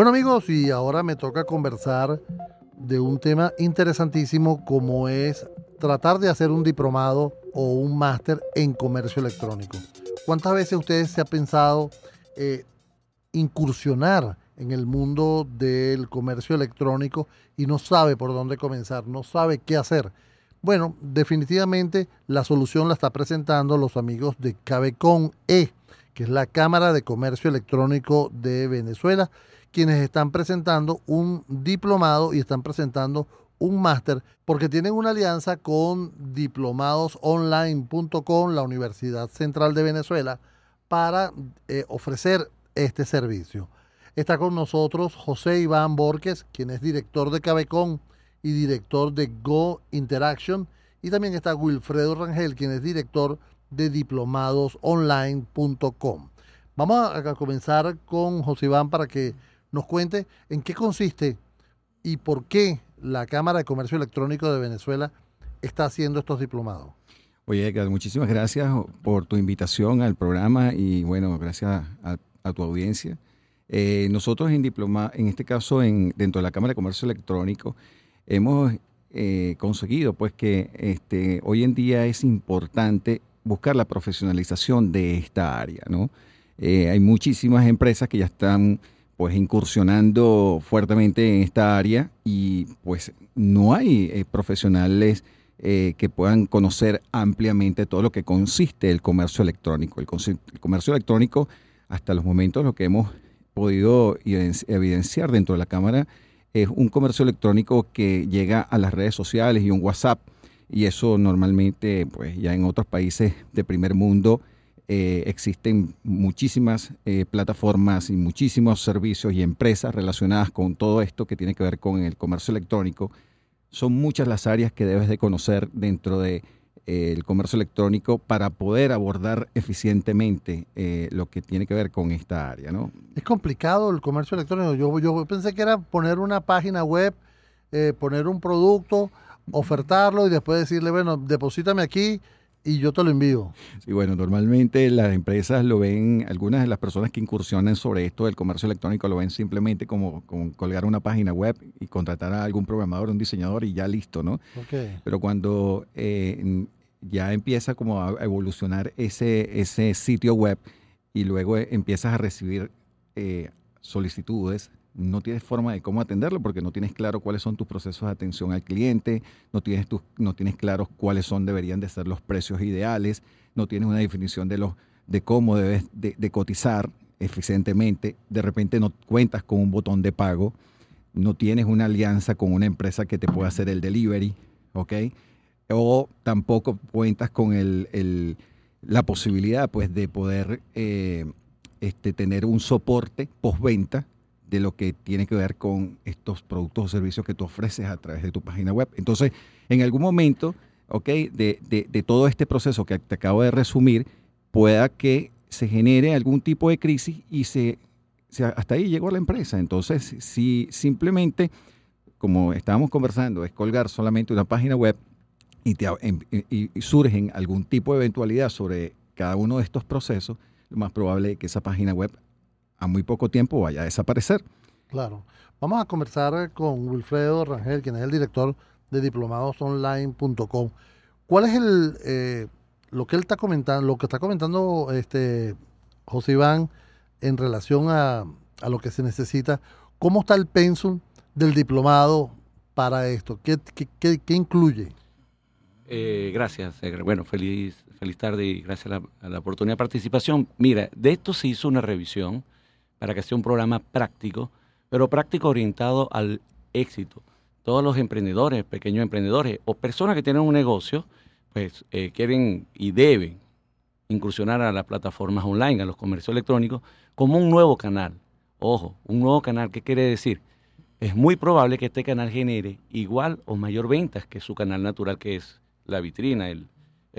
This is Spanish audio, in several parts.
Bueno amigos, y ahora me toca conversar de un tema interesantísimo como es tratar de hacer un diplomado o un máster en comercio electrónico. ¿Cuántas veces ustedes se ha pensado eh, incursionar en el mundo del comercio electrónico y no sabe por dónde comenzar, no sabe qué hacer? Bueno, definitivamente la solución la está presentando los amigos de Cabecon E, que es la Cámara de Comercio Electrónico de Venezuela, quienes están presentando un diplomado y están presentando un máster porque tienen una alianza con diplomadosonline.com, la Universidad Central de Venezuela, para eh, ofrecer este servicio. Está con nosotros José Iván Borges, quien es director de Cabecon y director de Go Interaction. Y también está Wilfredo Rangel, quien es director de diplomadosonline.com. Vamos a comenzar con José Iván para que nos cuente en qué consiste y por qué la Cámara de Comercio Electrónico de Venezuela está haciendo estos diplomados. Oye, Edgar, muchísimas gracias por tu invitación al programa y bueno, gracias a, tu audiencia. Eh, nosotros en diploma, en este caso en, dentro de la Cámara de Comercio Electrónico, hemos eh, conseguido pues que este, hoy en día es importante buscar la profesionalización de esta área, ¿no? Eh, hay muchísimas empresas que ya están pues incursionando fuertemente en esta área y pues no hay eh, profesionales que puedan conocer ampliamente todo lo que consiste el comercio electrónico. El, el, comercio electrónico, hasta los momentos, lo que hemos podido evidenciar dentro de la Cámara es un comercio electrónico que llega a las redes sociales y un WhatsApp. Y eso normalmente, pues ya en otros países de primer mundo, eh, existen muchísimas eh, plataformas y muchísimos servicios y empresas relacionadas con todo esto que tiene que ver con el comercio electrónico. Son muchas las áreas que debes de conocer dentro de el comercio electrónico para poder abordar eficientemente eh, lo que tiene que ver con esta área, ¿no? Es complicado el comercio electrónico. Yo, yo pensé que era poner una página web, eh, poner un producto, ofertarlo y después decirle, bueno, deposítame aquí y yo te lo envío. Sí, bueno, normalmente las empresas lo ven, algunas de las personas que incursionan sobre esto del comercio electrónico lo ven simplemente como, colgar una página web y contratar a algún programador, un diseñador y ya listo, ¿no? Pero cuando eh, ya empieza como a evolucionar ese, ese sitio web y luego empiezas a recibir eh, solicitudes, no tienes forma de cómo atenderlo porque no tienes claro cuáles son tus procesos de atención al cliente, no tienes, tus, no tienes cuáles son, deberían de ser los precios ideales, no tienes una definición de, los, de cómo debes de, cotizar eficientemente, de repente no cuentas con un botón de pago, no tienes una alianza con una empresa que te pueda hacer el delivery. O tampoco cuentas con el, la posibilidad pues, de poder eh, este, tener un soporte postventa de lo que tiene que ver con estos productos o servicios que tú ofreces a través de tu página web. Entonces, en algún momento, ¿ok? De, de, todo este proceso que te acabo de resumir, pueda que se genere algún tipo de crisis y se, hasta ahí llegó la empresa. Entonces, si simplemente, como estábamos conversando, es colgar solamente una página web y, te, em, y, y surgen algún tipo de eventualidad sobre cada uno de estos procesos, lo más probable es que esa página web a muy poco tiempo vaya a desaparecer. Claro. Vamos a conversar con Wilfredo Rangel, quien es el director de diplomadosonline.com. ¿Cuál es el eh, lo que él está comentando, lo que está comentando este José Iván en relación a, lo que se necesita? ¿Cómo está el pensum del diplomado para esto? ¿Qué, qué, incluye? Eh, gracias, bueno, feliz, feliz tarde y gracias a la, a la, oportunidad de participación. Mira, de esto se hizo una revisión para que sea un programa práctico, pero práctico orientado al éxito. Todos los emprendedores, pequeños emprendedores o personas que tienen un negocio, pues eh, quieren y deben incursionar a las plataformas online, a los comercios electrónicos, como un nuevo canal. Ojo, un nuevo canal, ¿qué quiere decir? Es muy probable que este canal genere igual o mayor ventas que su canal natural, que es la vitrina, el,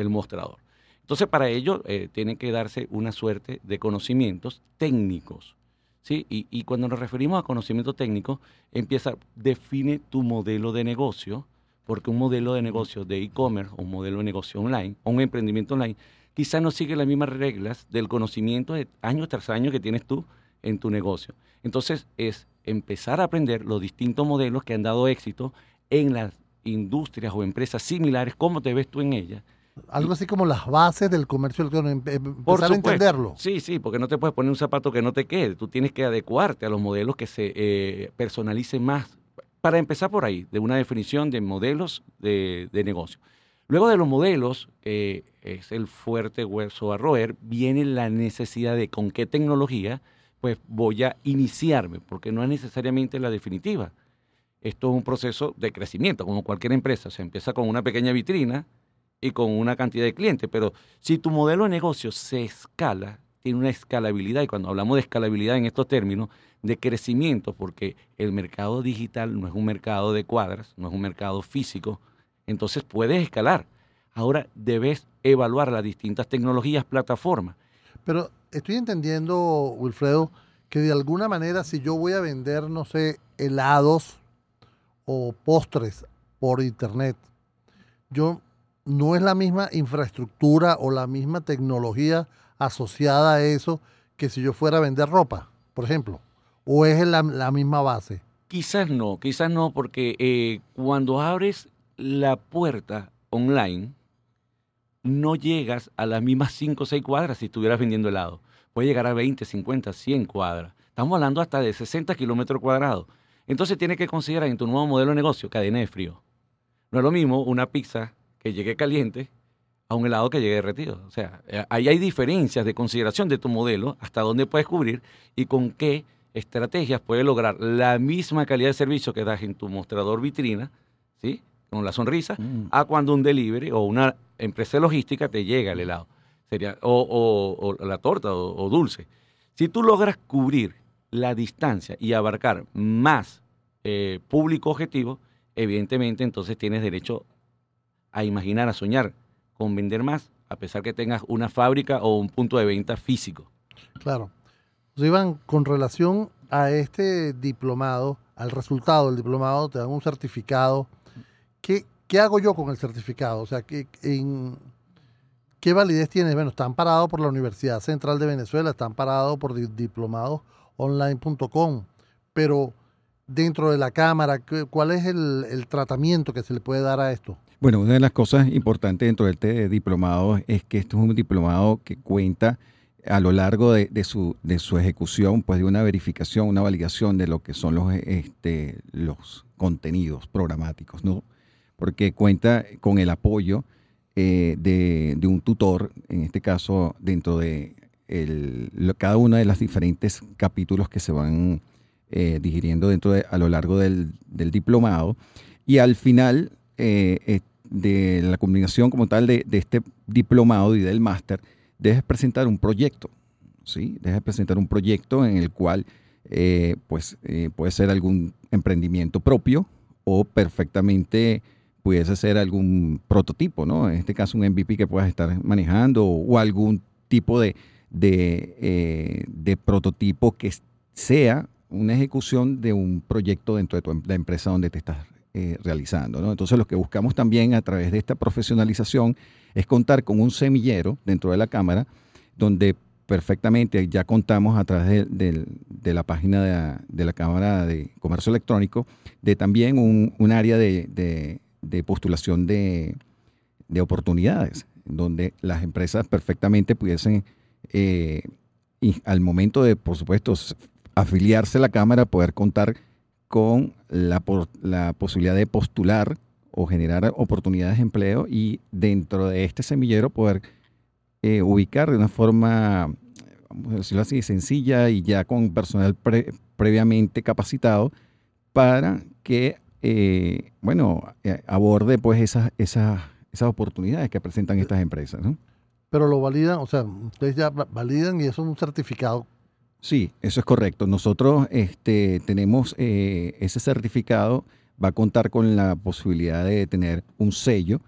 mostrador. Entonces, para ello, eh, tiene que darse una suerte de conocimientos técnicos ¿sí? Y, cuando nos referimos a conocimiento técnico, empieza, define tu modelo de negocio, porque un modelo de negocio de e-commerce un modelo de negocio online o un emprendimiento online quizás no sigue las mismas reglas del conocimiento de año tras año que tienes tú en tu negocio. Entonces es empezar a aprender los distintos modelos que han dado éxito en las industrias o empresas similares, cómo te ves tú en ellas. Algo así como las bases del comercio electrónico, em, empezar a entenderlo. Sí, sí, porque no te puedes poner un zapato que no te quede, tú tienes que adecuarte a los modelos que se eh, personalicen más. Para empezar por ahí, de una definición de modelos de, negocio. Luego de los modelos, es el fuerte hueso a roer, viene la necesidad de con qué tecnología pues voy a iniciarme, porque no es necesariamente la definitiva. Esto es un proceso de crecimiento, como cualquier empresa. Se empieza con una pequeña vitrina y con una cantidad de clientes, pero si tu modelo de negocio se escala, tiene una escalabilidad, y cuando hablamos de escalabilidad en estos términos, de crecimiento, porque el mercado digital no es un mercado de cuadras, no es un mercado físico, entonces puedes escalar. Ahora debes evaluar las distintas tecnologías, plataformas. Pero estoy entendiendo, Wilfredo, que de alguna manera si yo voy a vender, no sé, helados o postres por internet, yo no es la misma infraestructura o la misma tecnología asociada a eso que si yo fuera a vender ropa, por ejemplo, o es la, misma base. Quizás no, quizás no, porque eh, cuando abres la puerta online, no llegas a las mismas 5 o 6 cuadras si estuvieras vendiendo helado. Puede llegar a 20, 50, 100 cuadras. Estamos hablando hasta de 60 kilómetros cuadrados. Entonces tienes que considerar en tu nuevo modelo de negocio cadena de frío. No es lo mismo una pizza que llegue caliente a un helado que llegue derretido. O sea, eh, ahí hay diferencias de consideración de tu modelo, hasta dónde puedes cubrir y con qué estrategias puedes lograr la misma calidad de servicio que das en tu mostrador vitrina, ¿sí? Con la sonrisa, mm. a cuando un delivery o una empresa logística te llega el helado. Sería, o, la torta o dulce. Si tú logras cubrir la distancia y abarcar más eh, público objetivo, evidentemente entonces tienes derecho a imaginar, a soñar con vender más, a pesar que tengas una fábrica o un punto de venta físico. Claro. Iván, con relación a este diplomado, al resultado del diplomado, te dan un certificado. ¿Qué, qué hago yo con el certificado? O sea, ¿qué, ¿qué validez tiene? Bueno, está amparado por la Universidad Central de Venezuela, está amparado por diplomadosonline.com, pero dentro de la Cámara, ¿cuál es el, tratamiento que se le puede dar a esto? Bueno, una de las cosas importantes dentro del este diplomado es que esto es un diplomado que cuenta a lo largo de, su, de su ejecución, pues de una verificación, una validación de lo que son los, este, los contenidos programáticos, ¿no? Porque cuenta con el apoyo eh, de, de, un tutor, en este caso dentro de el, cada uno de los diferentes capítulos que se van eh, digiriendo dentro de, a lo largo del, diplomado. Y al final eh, de la combinación como tal de, este diplomado y del máster, debes presentar un proyecto. ¿sí? Debes presentar un proyecto en el cual pues, puede ser algún emprendimiento propio o perfectamente pudiese ser algún prototipo, ¿no? En este caso un MVP que puedas estar manejando o, algún tipo de, de, de prototipo que sea una ejecución de un proyecto dentro de tu em, empresa donde te estás eh, realizando. Entonces lo que buscamos también a través de esta profesionalización es contar con un semillero dentro de la Cámara donde perfectamente ya contamos a través de, la página de, la Cámara de Comercio Electrónico de también un, área de, postulación de, oportunidades donde las empresas perfectamente pudiesen eh, al momento de, por supuesto, afiliarse a la Cámara, poder contar con la, la posibilidad de postular o generar oportunidades de empleo y dentro de este semillero poder eh, ubicar de una forma, vamos a decirlo así, sencilla y ya con personal previamente capacitado para que, eh, bueno, eh, aborde pues esas, esas, esas oportunidades que presentan estas empresas, ¿no? Pero lo validan, o sea, ustedes ya validan y eso es un certificado Sí, eso es correcto. Nosotros este, tenemos eh, ese certificado, va a contar con la posibilidad de tener un sello,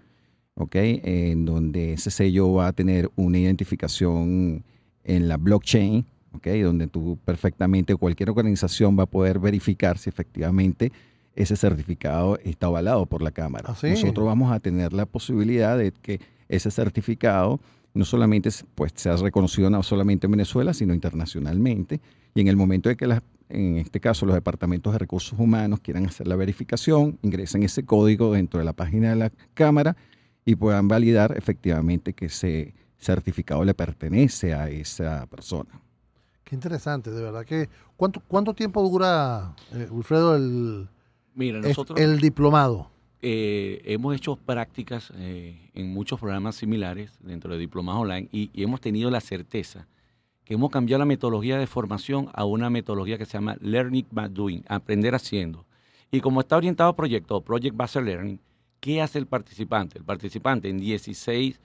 ¿ok? En donde ese sello va a tener una identificación en la blockchain, ¿ok? Donde tú perfectamente, cualquier organización va a poder verificar si efectivamente ese certificado está avalado por la Cámara. ¿Ah, Nosotros vamos a tener la posibilidad de que ese certificado no solamente pues, sea reconocido no solamente en Venezuela, sino internacionalmente. Y en el momento de que, las, en este caso, los departamentos de recursos humanos quieran hacer la verificación, ingresen ese código dentro de la página de la Cámara y puedan validar efectivamente que ese certificado le pertenece a esa persona. Qué interesante, de verdad que... ¿Cuánto, cuánto tiempo dura, eh, Wilfredo, el, Mira, nosotros, el diplomado? Eh, hemos hecho prácticas eh, en muchos programas similares dentro de diplomas online y, hemos tenido la certeza que hemos cambiado la metodología de formación a una metodología que se llama Learning by Doing, aprender haciendo. Y como está orientado a proyecto, Project Based Learning, ¿qué hace el participante? El participante en 16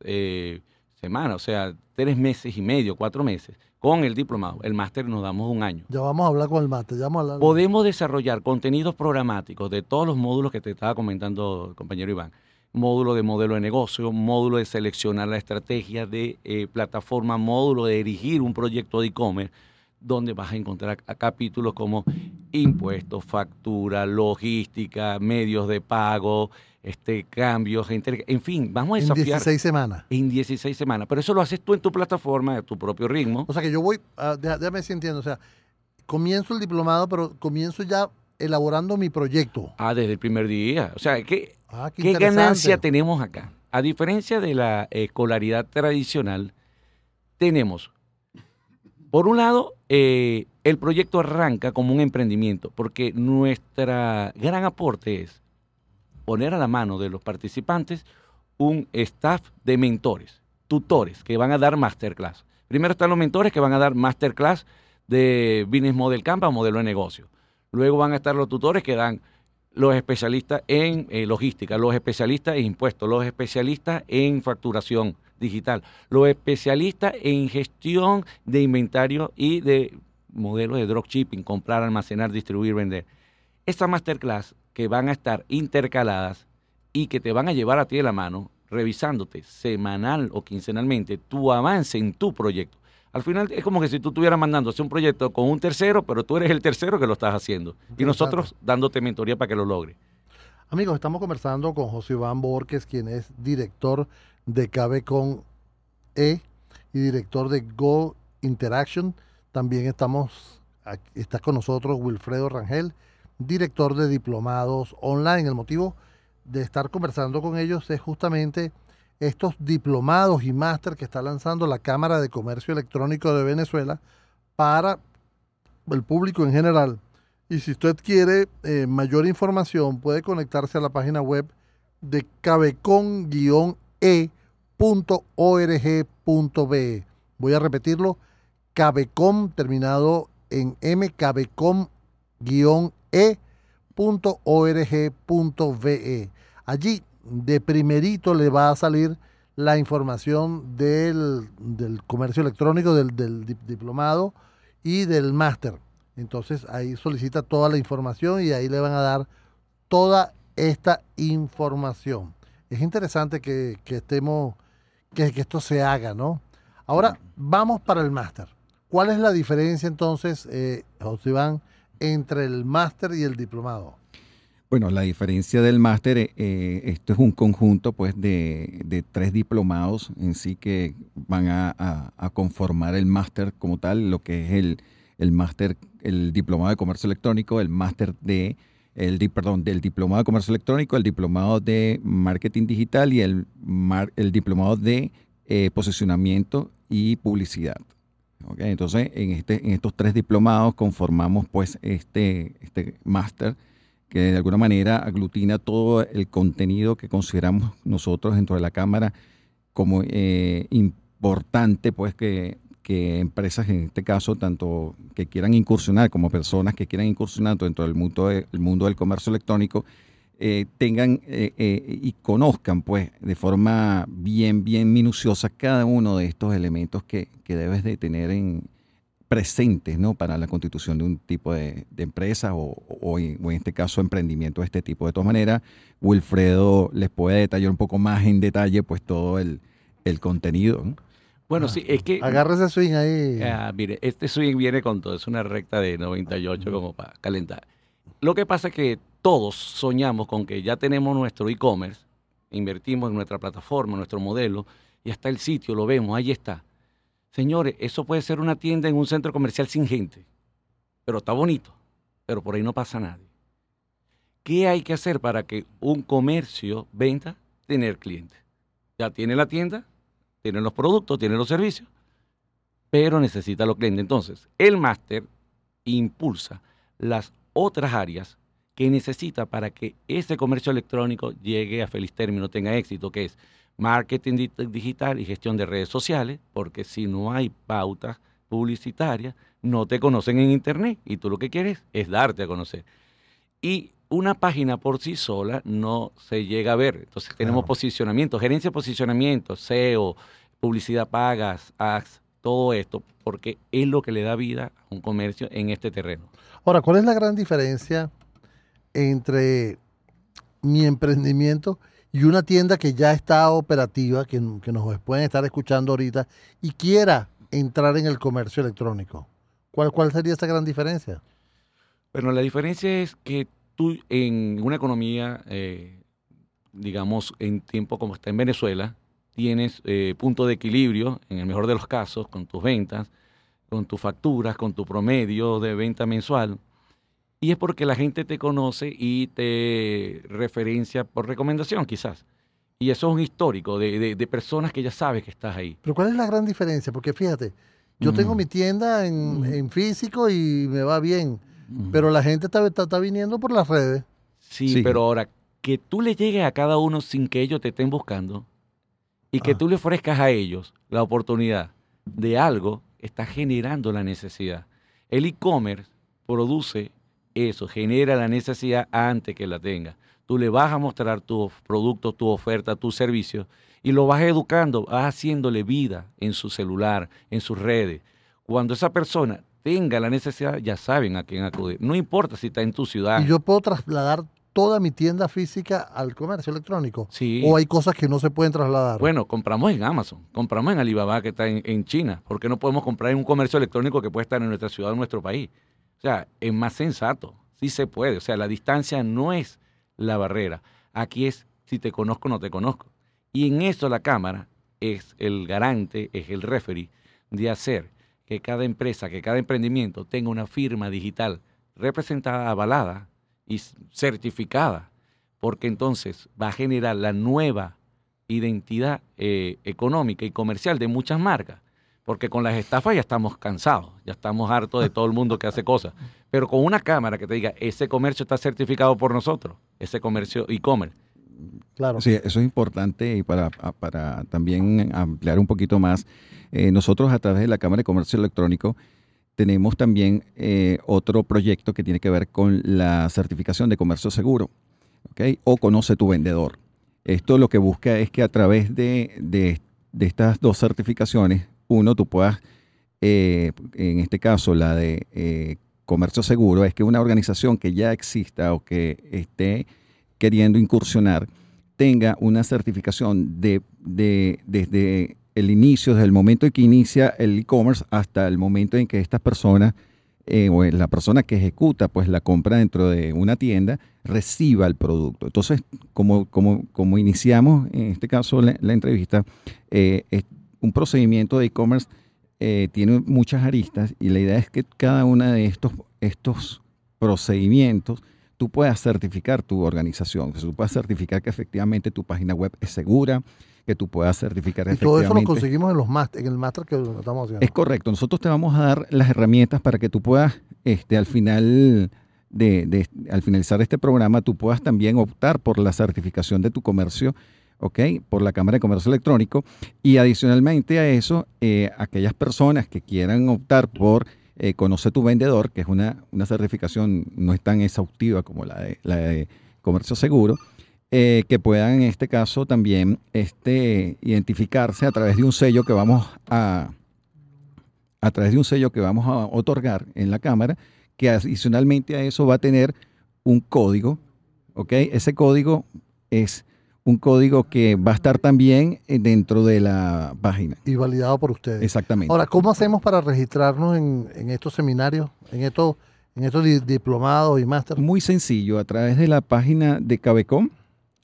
eh, semanas, o sea, tres meses y medio, cuatro meses, con el diplomado. El máster nos damos un año. Ya vamos a hablar con el máster. Ya vamos a hablar Podemos desarrollar contenidos programáticos de todos los módulos que te estaba comentando compañero Iván. Módulo de modelo de negocio, módulo de seleccionar la estrategia de eh, plataforma, módulo de dirigir un proyecto de e-commerce, donde vas a encontrar capítulos como impuestos, factura, logística, medios de pago, este, cambios, en fin, vamos a desafiar. En 16 semanas. En 16 semanas. Pero eso lo haces tú en tu plataforma, a tu propio ritmo. O sea que yo voy, uh, déjame si entiendo, o sea, comienzo el diplomado, pero comienzo ya elaborando mi proyecto. Ah, desde el primer día. O sea, ¿qué, ah, qué, ¿qué ganancia tenemos acá? A diferencia de la escolaridad tradicional, tenemos, por un lado, eh, el proyecto arranca como un emprendimiento, porque nuestra gran aporte es poner a la mano de los participantes un staff de mentores, tutores que van a dar masterclass. Primero están los mentores que van a dar masterclass de Business Model Canva, modelo de negocio. Luego van a estar los tutores que dan los especialistas en eh, logística, los especialistas en impuestos, los especialistas en facturación digital, los especialistas en gestión de inventario y de modelos de dropshipping, comprar, almacenar, distribuir, vender. Esta masterclass que van a estar intercaladas y que te van a llevar a ti de la mano, revisándote semanal o quincenalmente tu avance en tu proyecto. Al final es como que si tú estuvieras mandando un proyecto con un tercero, pero tú eres el tercero que lo estás haciendo. Y nosotros dándote mentoría para que lo logre. Amigos, estamos conversando con José Iván Borges, quien es director de Cabecon E y director de Go Interaction. También estamos, está con nosotros Wilfredo Rangel, director de diplomados online. El motivo de estar conversando con ellos es justamente estos diplomados y máster que está lanzando la Cámara de Comercio Electrónico de Venezuela para el público en general. Y si usted quiere eh, mayor información, puede conectarse a la página web de cabecon-e.org.be. Voy a repetirlo, cabecom terminado en m, cabecom e.org.be. Allí de primerito le va a salir la información del, del comercio electrónico, del, del, diplomado y del máster. Entonces ahí solicita toda la información y ahí le van a dar toda esta información. Es interesante que, que estemos, que, que, esto se haga, ¿no? Ahora vamos para el máster. ¿Cuál es la diferencia entonces, eh, José Iván, entre el máster y el diplomado? Bueno, la diferencia del máster, eh, esto es un conjunto pues de, de, tres diplomados en sí que van a, a, a conformar el máster como tal, lo que es el, el máster, el diplomado de comercio electrónico, el máster de, el, perdón, del diplomado de comercio electrónico, el diplomado de marketing digital y el, mar, el diplomado de eh, posicionamiento y publicidad. Okay, entonces, en, este, en estos tres diplomados conformamos pues este, este máster que de alguna manera aglutina todo el contenido que consideramos nosotros dentro de la Cámara como eh, importante, pues que, que, empresas, en este caso, tanto que quieran incursionar como personas que quieran incursionar dentro del mundo, de, mundo del comercio electrónico, eh, tengan eh, eh, y conozcan pues de forma bien, bien minuciosa cada uno de estos elementos que, que debes de tener en, presentes ¿no? para la constitución de un tipo de, de empresa o, o, en, este caso emprendimiento de este tipo. De todas maneras, Wilfredo les puede detallar un poco más en detalle pues todo el, el contenido. ¿no? Bueno, ah, sí, es que... Agarra ese swing ahí. Ah, mire, este swing viene con todo, es una recta de 98 como para calentar. Lo que pasa es que todos soñamos con que ya tenemos nuestro e-commerce, invertimos en nuestra plataforma, nuestro modelo, y está el sitio, lo vemos, ahí está. Señores, eso puede ser una tienda en un centro comercial sin gente, pero está bonito, pero por ahí no pasa nadie. ¿Qué hay que hacer para que un comercio venda? Tener clientes. Ya tiene la tienda, tiene los productos, tiene los servicios, pero necesita los clientes. Entonces, el máster impulsa las otras áreas que necesita para que ese comercio electrónico llegue a feliz término, tenga éxito, que es marketing digital y gestión de redes sociales, porque si no hay pautas publicitarias, no te conocen en Internet y tú lo que quieres es darte a conocer. Y una página por sí sola no se llega a ver. Entonces tenemos posicionamiento, gerencia de posicionamiento, SEO, publicidad pagas, ads, todo esto, porque es lo que le da vida a un comercio en este terreno. Ahora, ¿cuál es la gran diferencia entre mi emprendimiento y una tienda que ya está operativa, que, nos pueden estar escuchando ahorita, y quiera entrar en el comercio electrónico? ¿Cuál, cuál sería esa gran diferencia? Bueno, la diferencia es que tú en una economía, eh, digamos, en tiempo como está en Venezuela, tienes eh, punto de equilibrio, en el mejor de los casos, con tus ventas, con tus facturas, con tu promedio de venta mensual. Y es porque la gente te conoce y te referencia por recomendación, quizás. Y eso es un histórico de, personas que ya sabes que estás ahí. Pero ¿cuál es la gran diferencia? Porque fíjate, yo tengo mi tienda en, físico y me va bien, pero la gente está, está, viniendo por las redes. Sí, pero ahora, que tú le llegues a cada uno sin que ellos te estén buscando y que ah. tú le ofrezcas a ellos la oportunidad de algo, está generando la necesidad. El e-commerce produce eso, genera la necesidad antes que la tenga. Tú le vas a mostrar tus productos, tu oferta, tu servicio y lo vas educando, vas haciéndole vida en su celular, en sus redes. Cuando esa persona tenga la necesidad, ya saben a quién acudir. No importa si está en tu ciudad. Y yo puedo trasladar toda mi tienda física al comercio electrónico. Sí. O hay cosas que no se pueden trasladar. Bueno, compramos en Amazon, compramos en Alibaba que está en, en China. ¿Por qué no podemos comprar en un comercio electrónico que puede estar en nuestra ciudad o en nuestro país? O sea, es más sensato, sí se puede. O sea, la distancia no es la barrera. Aquí es si te conozco o no te conozco. Y en eso la Cámara es el garante, es el referee de hacer que cada empresa, que cada emprendimiento tenga una firma digital representada, avalada y certificada, porque entonces va a generar la nueva identidad eh, económica y comercial de muchas marcas porque con las estafas ya estamos cansados, ya estamos hartos de todo el mundo que hace cosas. Pero con una cámara que te diga, ese comercio está certificado por nosotros, ese comercio e-commerce. Claro. Sí, eso es importante y para, para también ampliar un poquito más, eh, nosotros a través de la Cámara de Comercio Electrónico tenemos también eh, otro proyecto que tiene que ver con la certificación de comercio seguro, ¿okay? O conoce tu vendedor. Esto lo que busca es que a través de, de, de estas dos certificaciones uno, tú puedas, eh, en este caso la de comercio seguro, es que una organización que ya exista o que esté queriendo incursionar tenga una certificación de, desde el inicio, desde el momento en que inicia el e-commerce hasta el momento en que estas personas eh, o la persona que ejecuta pues la compra dentro de una tienda reciba el producto. Entonces, como, como, como iniciamos en este caso la, entrevista, eh, un procedimiento de e-commerce eh, tiene muchas aristas y la idea es que cada uno de estos, estos procedimientos tú puedas certificar tu organización, que tú puedas certificar que efectivamente tu página web es segura, que tú puedas certificar y todo eso lo conseguimos en, los en el máster que estamos haciendo. Es correcto. Nosotros te vamos a dar las herramientas para que tú puedas, este, al final de, de, al finalizar este programa, tú puedas también optar por la certificación de tu comercio ¿ok? Por la Cámara de Comercio Electrónico. Y adicionalmente a eso, eh, aquellas personas que quieran optar por eh, Conoce tu vendedor, que es una, una, certificación no es tan exhaustiva como la de, la de Comercio Seguro, eh, que puedan en este caso también este, identificarse a través de un sello que vamos a a través de un sello que vamos a otorgar en la cámara, que adicionalmente a eso va a tener un código, ¿ok? Ese código es un código que va a estar también eh, dentro de la página. Y validado por ustedes. Exactamente. Ahora, ¿cómo hacemos para registrarnos en, estos seminarios, en estos, en estos diplomados y máster? Muy sencillo, a través de la página de Cabecom,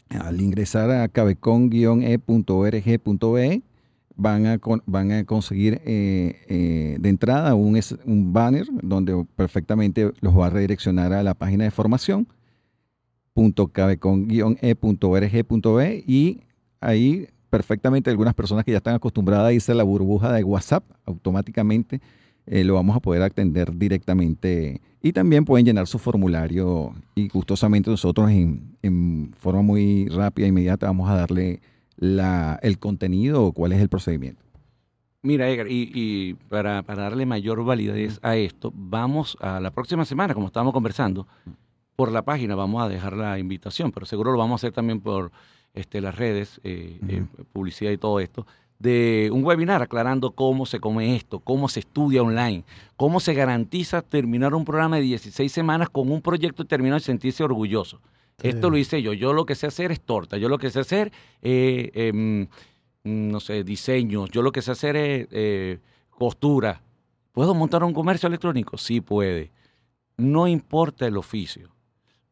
al ingresar a cabecom-e.org.be, van a, van a conseguir eh, eh, de entrada un, un banner donde perfectamente los va a redireccionar a la página de formación e.org.be y ahí perfectamente algunas personas que ya están acostumbradas a irse a la burbuja de WhatsApp automáticamente eh, lo vamos a poder atender directamente y también pueden llenar su formulario y gustosamente nosotros en, en forma muy rápida e inmediata vamos a darle la, el contenido o cuál es el procedimiento. Mira, Edgar, y, para, darle mayor validez a esto, vamos a la próxima semana, como estábamos conversando, por la página vamos a dejar la invitación, pero seguro lo vamos a hacer también por este, las redes, eh, eh, publicidad y todo esto, de un webinar aclarando cómo se come esto, cómo se estudia online, cómo se garantiza terminar un programa de 16 semanas con un proyecto y terminar y sentirse orgulloso. Esto lo hice yo. Yo lo que sé hacer es torta. Yo lo que sé hacer, eh, em, no sé, diseños. Yo lo que sé hacer es eh, costura. ¿Puedo montar un comercio electrónico? Sí puede. No importa el oficio.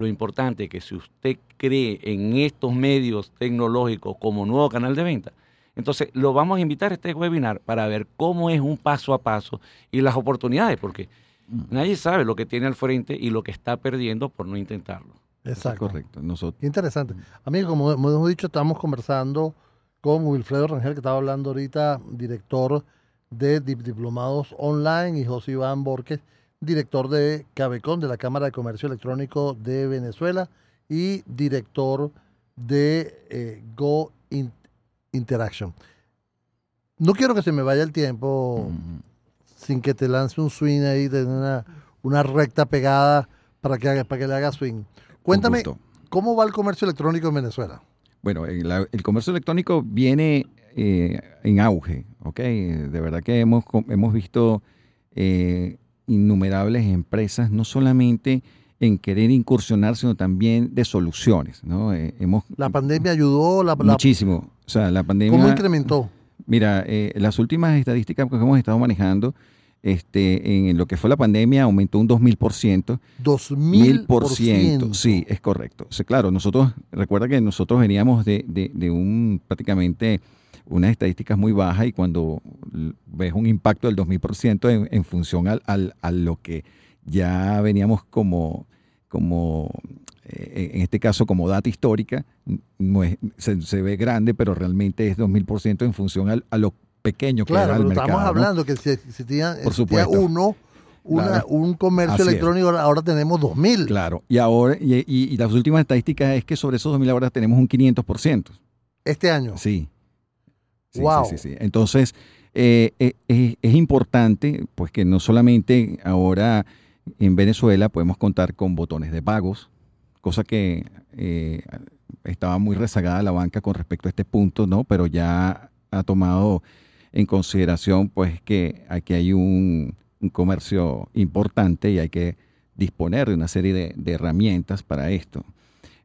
Lo importante es que si usted cree en estos medios tecnológicos como nuevo canal de venta, entonces lo vamos a invitar a este webinar para ver cómo es un paso a paso y las oportunidades, porque mm. nadie sabe lo que tiene al frente y lo que está perdiendo por no intentarlo. Exacto. correcto. Interesante. Amigos, como hemos dicho, estamos conversando con Wilfredo Rangel, que estaba hablando ahorita, director de Diplomados Online, y José Iván Borges, director de Cabecon, de la Cámara de Comercio Electrónico de Venezuela, y director de eh, Go Interaction. No quiero que se me vaya el tiempo sin que te lance un swing ahí de una, una recta pegada para que, para que le haga swing. Cuéntame, ¿cómo va el comercio electrónico en Venezuela? Bueno, el, comercio electrónico viene eh, en auge, ¿ok? De verdad que hemos, hemos visto eh, innumerables empresas, no solamente en querer incursionar, sino también de soluciones, ¿no? Eh, hemos, la pandemia ayudó, la, muchísimo. O sea, la pandemia. ¿Cómo incrementó? Mira, las últimas estadísticas que hemos estado manejando este, en lo que fue la pandemia aumentó un 2000%. 2000%. Sí, es correcto. claro, nosotros, recuerda que nosotros veníamos de, de, un prácticamente unas estadísticas muy bajas y cuando ves un impacto del 2000% en, en función al, al, a lo que ya veníamos como, como eh, en este caso como data histórica, no es, se, ve grande, pero realmente es 2000% en función al, a lo pequeño que claro, era el mercado. Estamos hablando que si existía, uno, un comercio electrónico, ahora tenemos 2.000. Claro, y ahora y, las últimas estadísticas es que sobre esos 2.000 ahora tenemos un 500%. ¿Este año? Sí. Wow. Sí, sí, Entonces, eh, eh, es importante pues que no solamente ahora en Venezuela podemos contar con botones de pagos, cosa que eh, estaba muy rezagada la banca con respecto a este punto, ¿no? Pero ya ha tomado en consideración pues que aquí hay un, comercio importante y hay que disponer de una serie de, herramientas para esto.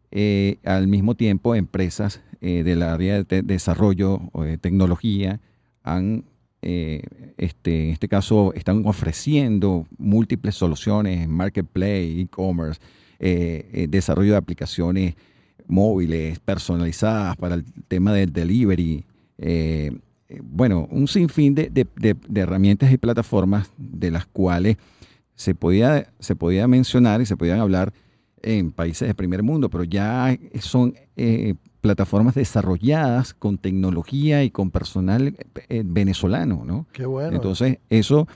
Eh, al mismo tiempo, empresas eh, del área de desarrollo de tecnología han, eh, este, en este caso, están ofreciendo múltiples soluciones marketplace, e-commerce, desarrollo de aplicaciones móviles personalizadas para el tema del delivery, eh, bueno, un sinfín de, de, herramientas y plataformas de las cuales se podía, se podía mencionar y se podían hablar en países de primer mundo, pero ya son eh, plataformas desarrolladas con tecnología y con personal eh, venezolano, ¿no? Qué bueno. Entonces, eso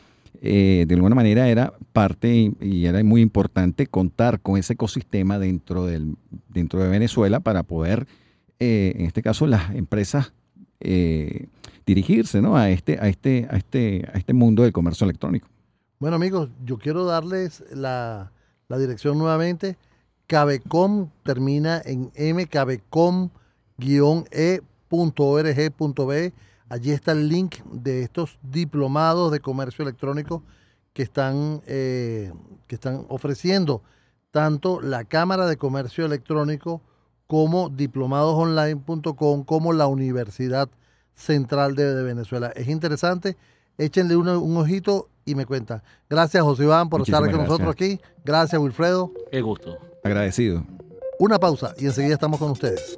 de alguna manera era parte y, era muy importante contar con ese ecosistema dentro, del, dentro de Venezuela para poder, en este caso, las empresas dirigirse ¿no? a, este, a, este, a, este, a este mundo del comercio electrónico. Bueno amigos, yo quiero darles la, dirección nuevamente. Cabecom termina en mcabecom-e.org.be. Allí está el link de estos diplomados de comercio electrónico que están, eh, que están ofreciendo tanto la Cámara de Comercio Electrónico como diplomadosonline.com como la Universidad central de, Venezuela. Es interesante, échenle un ojito y me cuentan. Gracias, José Iván, por estar con nosotros aquí. Gracias, Wilfredo. Qué gusto. Agradecido. Una pausa y enseguida estamos con ustedes.